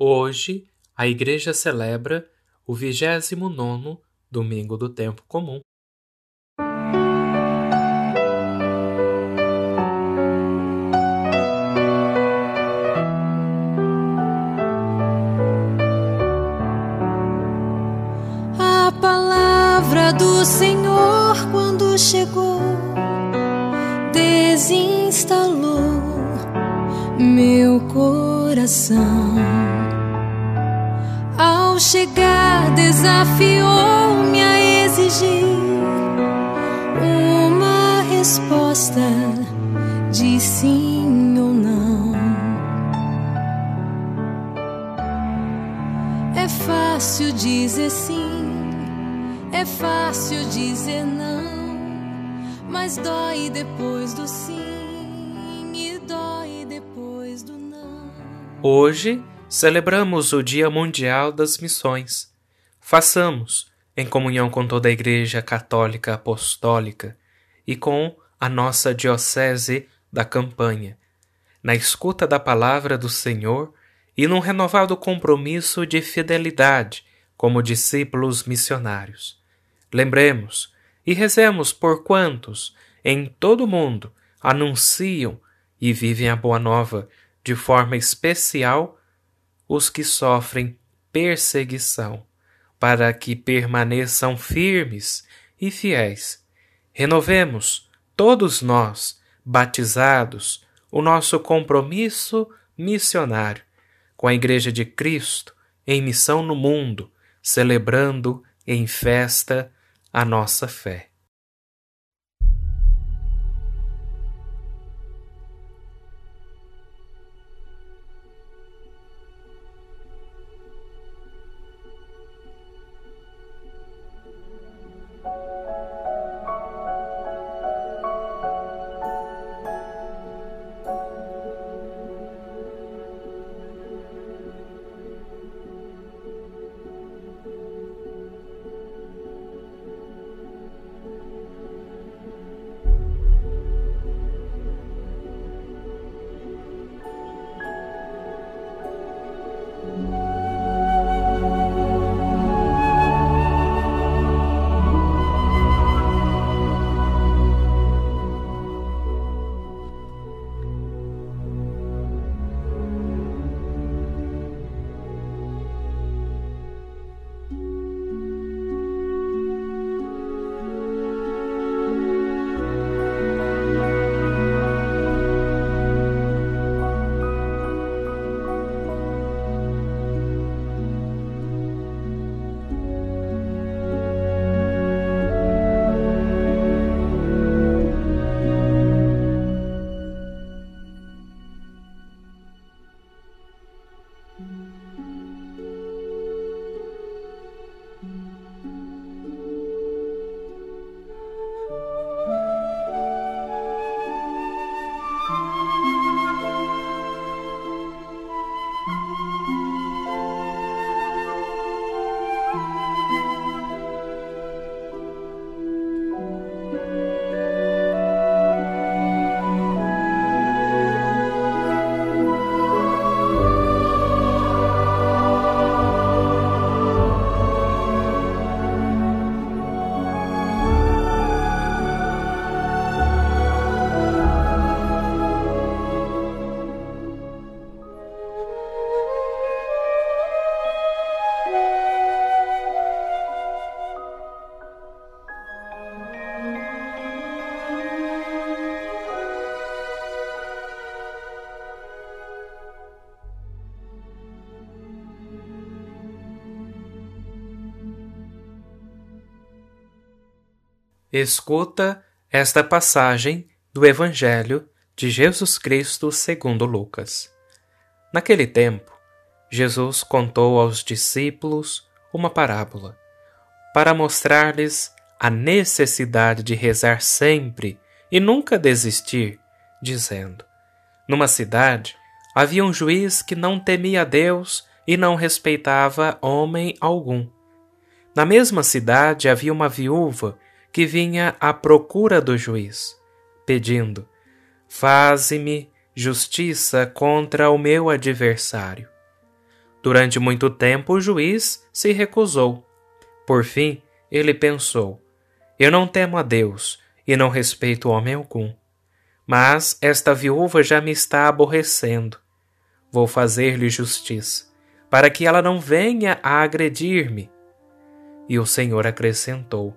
Hoje, a Igreja celebra o vigésimo nono Domingo do Tempo Comum. A palavra do Senhor, quando chegou, desinstalou meu coração. Ao chegar, desafiou-me a exigir uma resposta de sim ou não. É fácil dizer sim, é fácil dizer não, mas dói depois do sim e dói depois do não. Hoje celebramos o Dia Mundial das Missões. Façamos, em comunhão com toda a Igreja Católica Apostólica e com a nossa Diocese da Campanha, na escuta da palavra do Senhor e num renovado compromisso de fidelidade como discípulos missionários. Lembremos e rezemos por quantos em todo o mundo anunciam e vivem a Boa Nova, de forma especial os que sofrem perseguição, para que permaneçam firmes e fiéis. Renovemos, todos nós, batizados, o nosso compromisso missionário com a Igreja de Cristo em missão no mundo, celebrando em festa a nossa fé. Escuta esta passagem do Evangelho de Jesus Cristo segundo Lucas. Naquele tempo, Jesus contou aos discípulos uma parábola para mostrar-lhes a necessidade de rezar sempre e nunca desistir, dizendo: Numa cidade havia um juiz que não temia Deus e não respeitava homem algum. Na mesma cidade havia uma viúva que vinha à procura do juiz, pedindo: Faze-me justiça contra o meu adversário. Durante muito tempo o juiz se recusou. Por fim, ele pensou: Eu não temo a Deus e não respeito homem algum. Mas esta viúva já me está aborrecendo. Vou fazer-lhe justiça, para que ela não venha a agredir-me. E o Senhor acrescentou: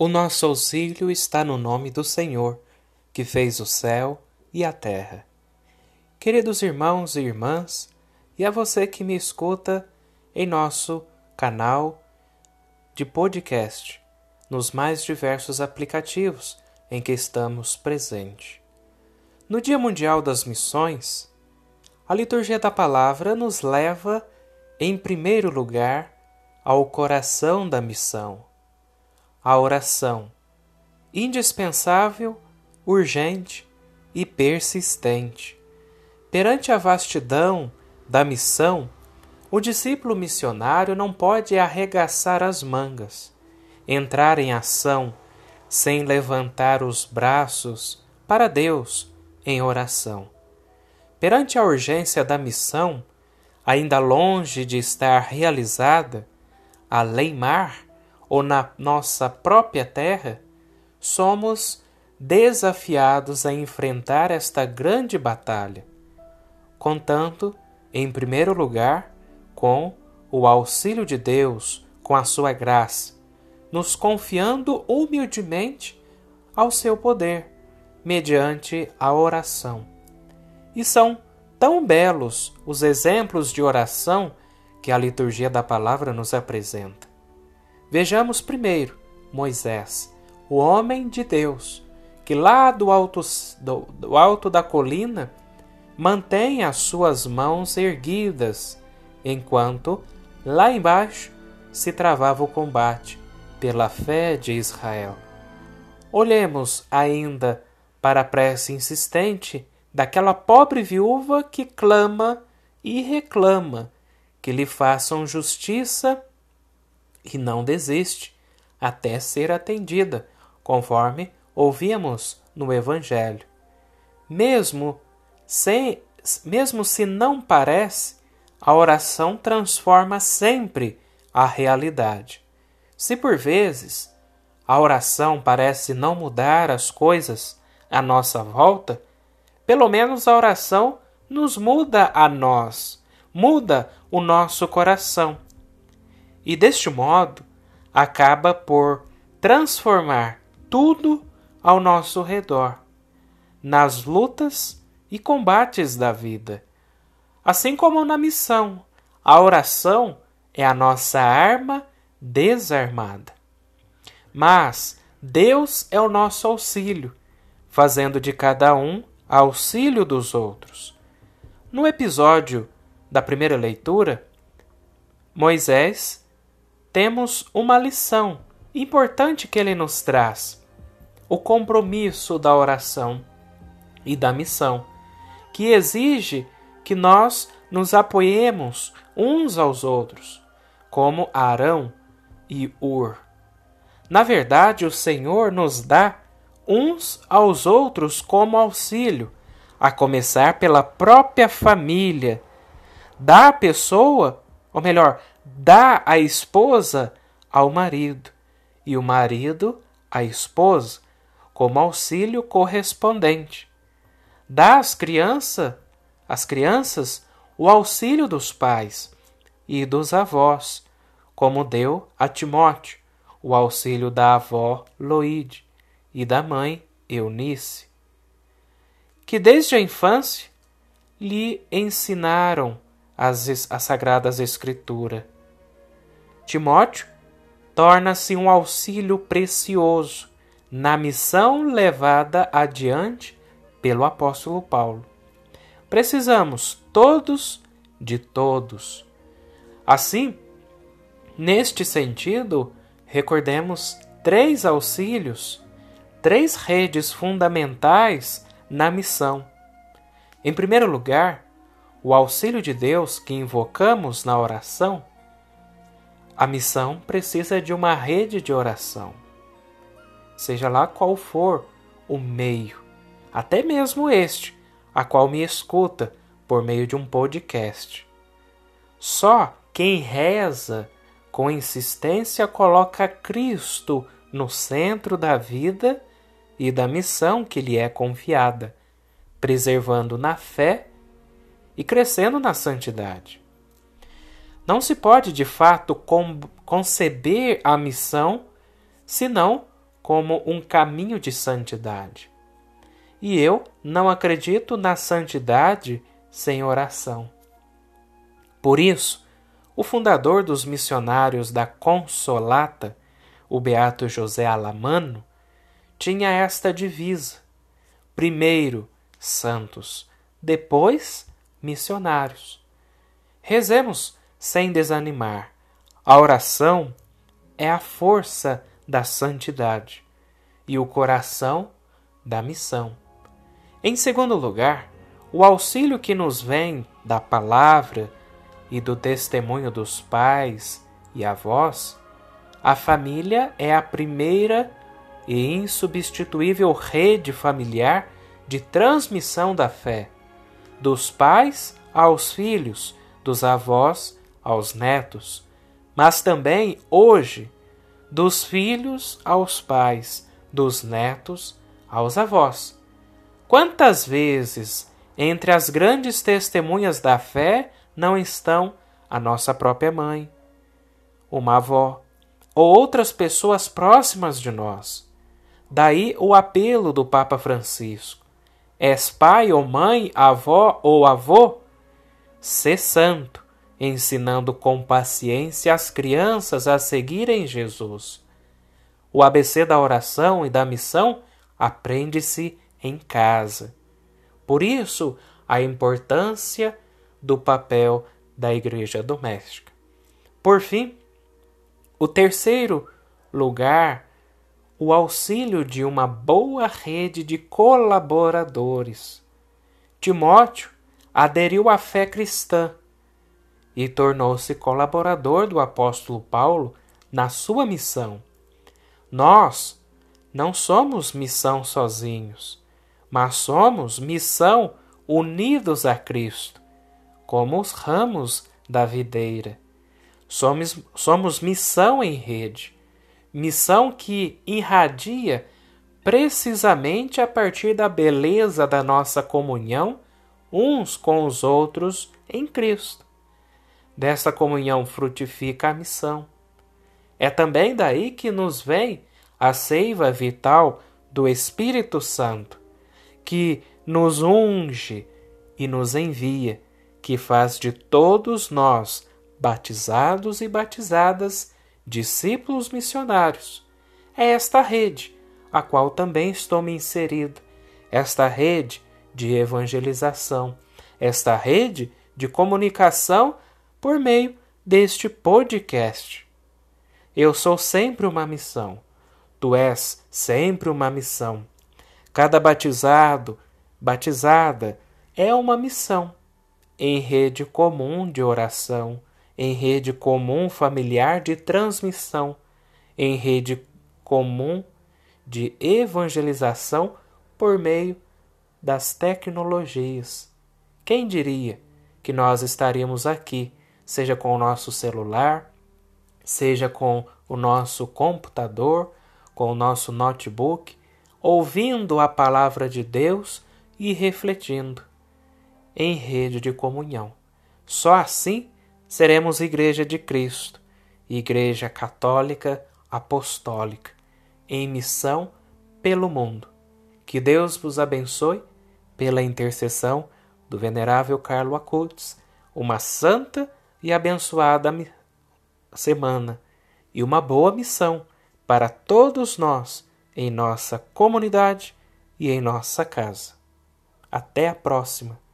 O nosso auxílio está no nome do Senhor, que fez o céu e a terra. Queridos irmãos e irmãs, e a você que me escuta em nosso canal de podcast, nos mais diversos aplicativos em que estamos presentes. No Dia Mundial das Missões, a liturgia da palavra nos leva, em primeiro lugar, ao coração da missão a oração, indispensável, urgente e persistente. Perante a vastidão da missão, o discípulo missionário não pode arregaçar as mangas, entrar em ação sem levantar os braços para Deus em oração. Perante a urgência da missão, ainda longe de estar realizada, a lei-mar ou na nossa própria terra, somos desafiados a enfrentar esta grande batalha, contando, em primeiro lugar, com o auxílio de Deus, com a sua graça, nos confiando humildemente ao seu poder, mediante a oração. E são tão belos os exemplos de oração que a liturgia da palavra nos apresenta. Vejamos primeiro Moisés, o homem de Deus, que lá do alto, do, do alto da colina mantém as suas mãos erguidas, enquanto lá embaixo se travava o combate pela fé de Israel. Olhemos ainda para a prece insistente daquela pobre viúva que clama e reclama que lhe façam justiça e não desiste até ser atendida, conforme ouvimos no Evangelho. Mesmo sem, mesmo se não parece, a oração transforma sempre a realidade. Se por vezes a oração parece não mudar as coisas à nossa volta, pelo menos a oração nos muda a nós, muda o nosso coração. E deste modo, acaba por transformar tudo ao nosso redor, nas lutas e combates da vida. Assim como na missão, a oração é a nossa arma desarmada. Mas Deus é o nosso auxílio, fazendo de cada um auxílio dos outros. No episódio da primeira leitura, Moisés, temos uma lição importante que ele nos traz: o compromisso da oração e da missão, que exige que nós nos apoiemos uns aos outros, como Arão e Ur. Na verdade, o Senhor nos dá uns aos outros como auxílio, a começar pela própria família. Dá a pessoa, ou melhor, dá a esposa ao marido, e o marido à esposa, como auxílio correspondente. Dá às crianças, às crianças o auxílio dos pais e dos avós, como deu a Timóteo o auxílio da avó Loide e da mãe Eunice, que desde a infância lhe ensinaram as, as Sagradas Escrituras. Timóteo torna-se um auxílio precioso na missão levada adiante pelo apóstolo Paulo. Precisamos todos de todos. Assim, neste sentido, recordemos três auxílios, três redes fundamentais na missão. Em primeiro lugar, o auxílio de Deus que invocamos na oração. A missão precisa de uma rede de oração. Seja lá qual for o meio, até mesmo este, a qual me escuta por meio de um podcast. Só quem reza com insistência coloca Cristo no centro da vida e da missão que lhe é confiada, preservando na fé e crescendo na santidade. Não se pode de fato conceber a missão senão como um caminho de santidade. E eu não acredito na santidade sem oração. Por isso, o fundador dos missionários da Consolata, o beato José Alamano, tinha esta divisa: primeiro, santos, depois, missionários. Rezemos sem desanimar. A oração é a força da santidade e o coração da missão. Em segundo lugar, o auxílio que nos vem da palavra e do testemunho dos pais e avós, a família é a primeira e insubstituível rede familiar de transmissão da fé, dos pais aos filhos, dos avós aos netos, mas também hoje dos filhos aos pais, dos netos aos avós. Quantas vezes entre as grandes testemunhas da fé não estão a nossa própria mãe, uma avó ou outras pessoas próximas de nós. Daí o apelo do Papa Francisco: És pai ou mãe, avó ou avô? Sê santo ensinando com paciência as crianças a seguirem Jesus. O ABC da oração e da missão aprende-se em casa. Por isso, a importância do papel da igreja doméstica. Por fim, o terceiro lugar, o auxílio de uma boa rede de colaboradores. Timóteo aderiu à fé cristã e tornou-se colaborador do apóstolo Paulo na sua missão. Nós não somos missão sozinhos, mas somos missão unidos a Cristo, como os ramos da videira. Somos, somos missão em rede, missão que irradia precisamente a partir da beleza da nossa comunhão uns com os outros em Cristo. Dessa comunhão frutifica a missão. É também daí que nos vem a seiva vital do Espírito Santo, que nos unge e nos envia, que faz de todos nós, batizados e batizadas, discípulos missionários. É esta rede, a qual também estou me inserido, esta rede de evangelização, esta rede de comunicação por meio deste podcast. Eu sou sempre uma missão. Tu és sempre uma missão. Cada batizado, batizada, é uma missão. Em rede comum de oração, em rede comum familiar de transmissão, em rede comum de evangelização por meio das tecnologias. Quem diria que nós estaríamos aqui seja com o nosso celular, seja com o nosso computador, com o nosso notebook, ouvindo a palavra de Deus e refletindo em rede de comunhão. Só assim seremos Igreja de Cristo, Igreja Católica Apostólica, em missão pelo mundo. Que Deus vos abençoe pela intercessão do Venerável Carlo Acutis, uma santa e abençoada semana e uma boa missão para todos nós em nossa comunidade e em nossa casa. Até a próxima!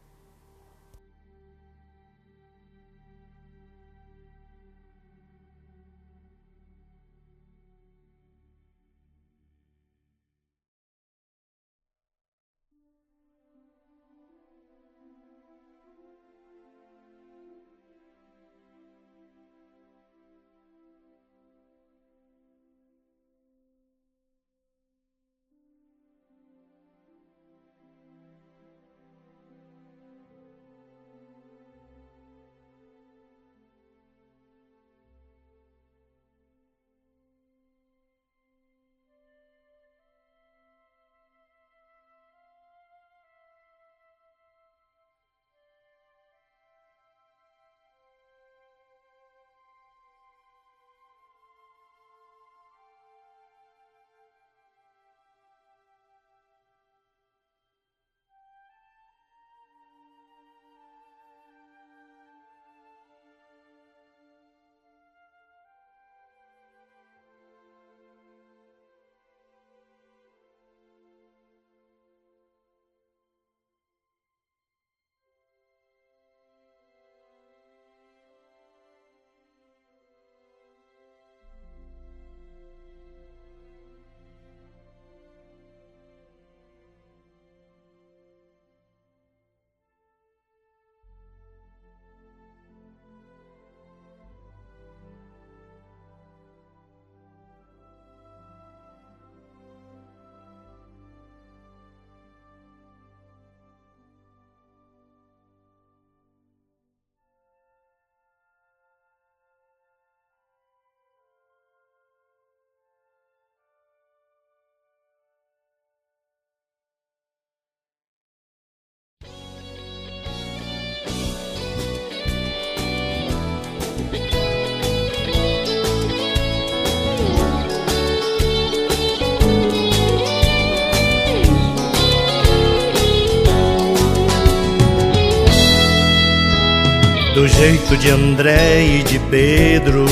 Do jeito de André e de Pedro,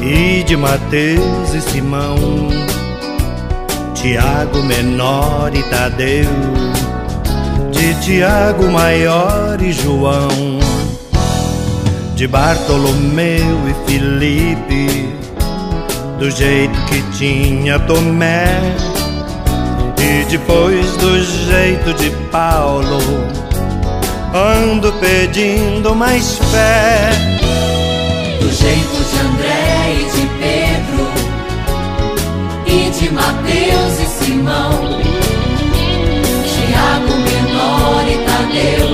e de Mateus e Simão, Tiago menor e Tadeu, de Tiago maior e João, de Bartolomeu e Filipe, do jeito que tinha Tomé, e depois do jeito de Paulo ando pedindo mais fé. Do jeito de André e de Pedro, e de Mateus e Simão, Tiago menor e Tadeu,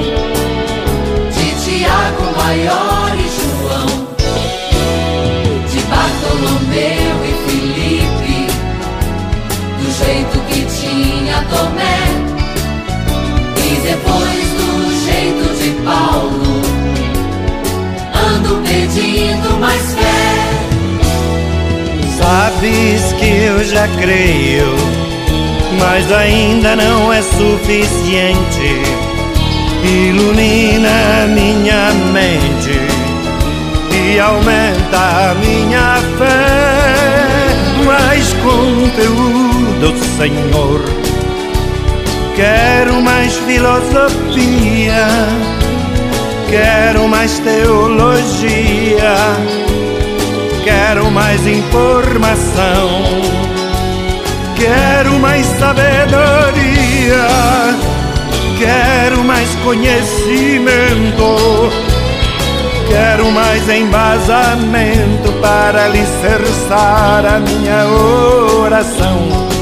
de Tiago maior e João, de Bartolomeu e Filipe, do jeito que tinha Tomé, e depois Paulo. Ando pedindo mais fé. Sabes que eu já creio, mas ainda não é suficiente. Ilumina minha mente e aumenta minha fé. Mais conteúdo, Senhor. Quero mais filosofia Quero mais teologia, quero mais informação, quero mais sabedoria, quero mais conhecimento, quero mais embasamento para alicerçar a minha oração.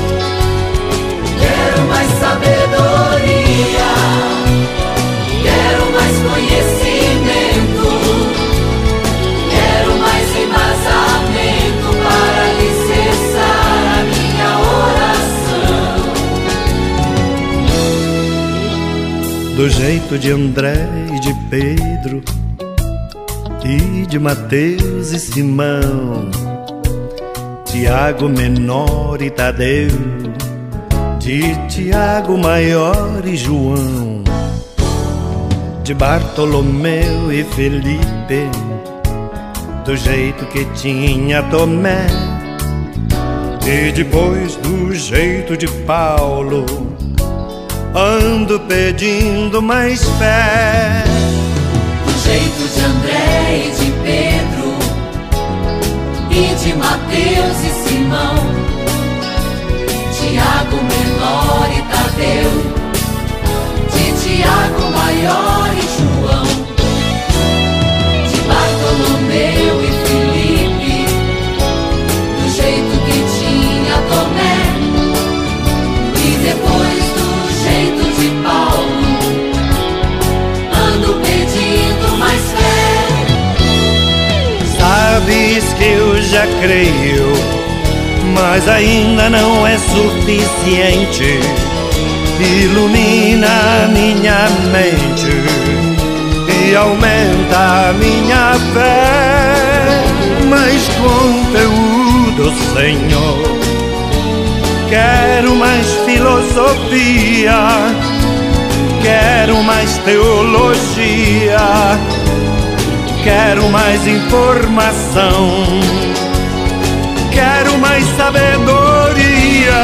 Do jeito de André e de Pedro, e de Mateus e Simão, Tiago menor e Tadeu, de Tiago maior e João, de Bartolomeu e Felipe, do jeito que tinha Tomé, e depois do jeito de Paulo ando pedindo mais fé. Do jeito de André e de Pedro, e de Mateus e Simão, Tiago menor e Tadeu, de Tiago creio, mas ainda não é suficiente. Ilumina minha mente e aumenta a minha fé. Mais conteúdo, Senhor. Quero mais filosofia, quero mais teologia Quero mais informação, mais sabedoria,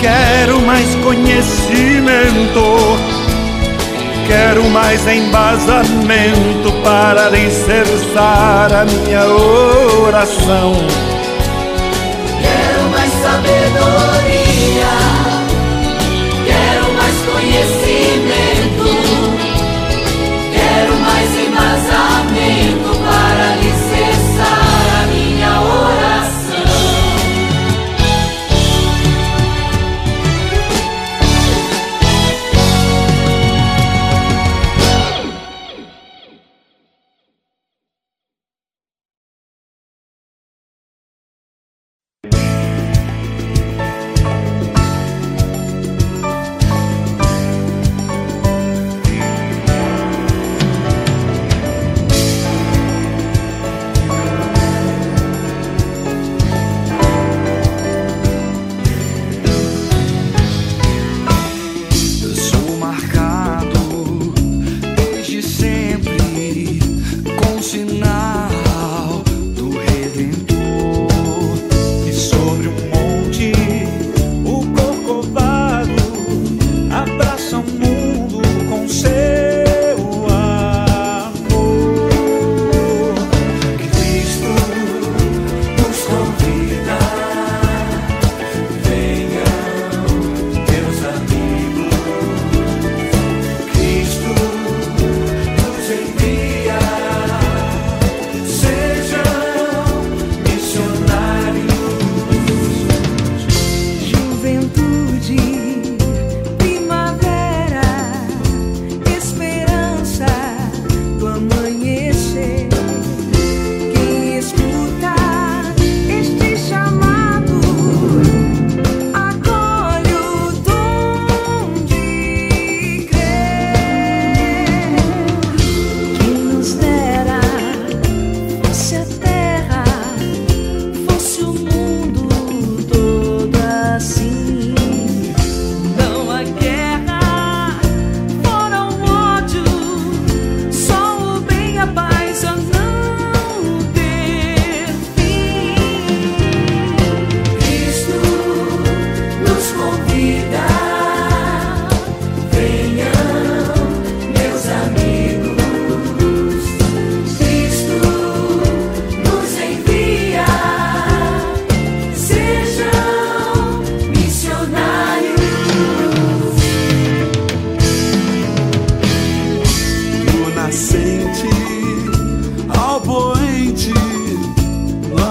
quero mais conhecimento, quero mais embasamento para alicerçar a minha oração. Quero mais sabedoria,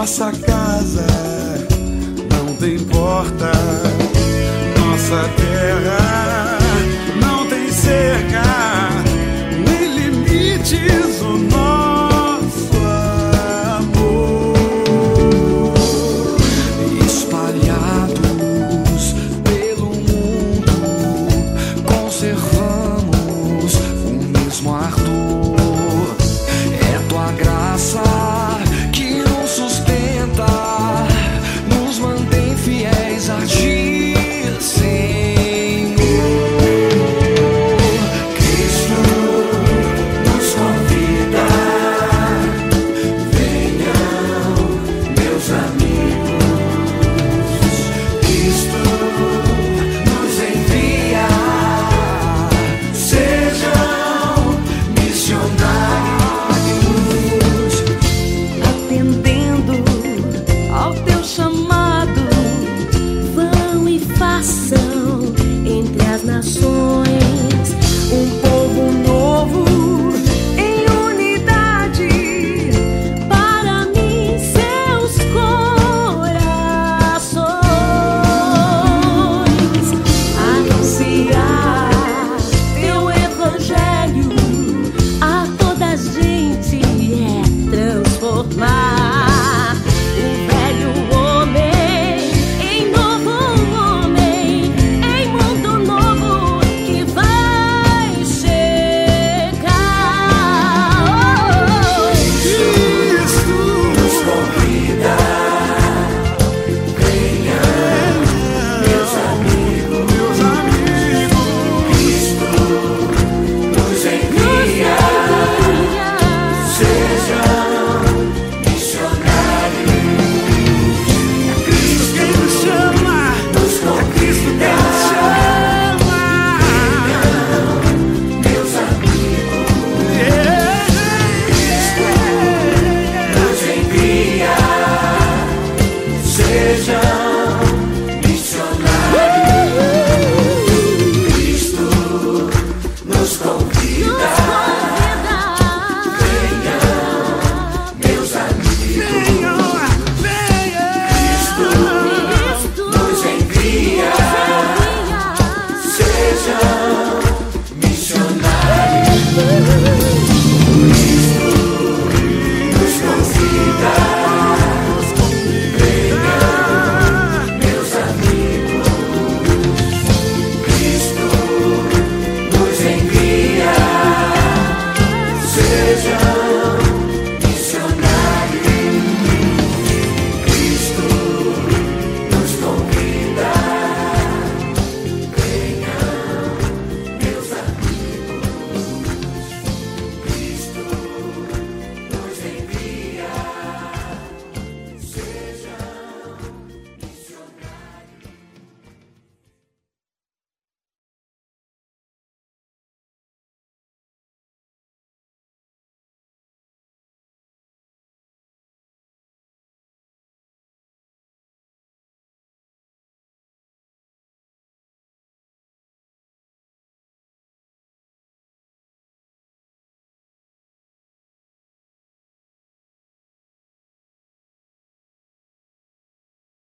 Nossa casa não tem porta, nossa terra não tem cerca.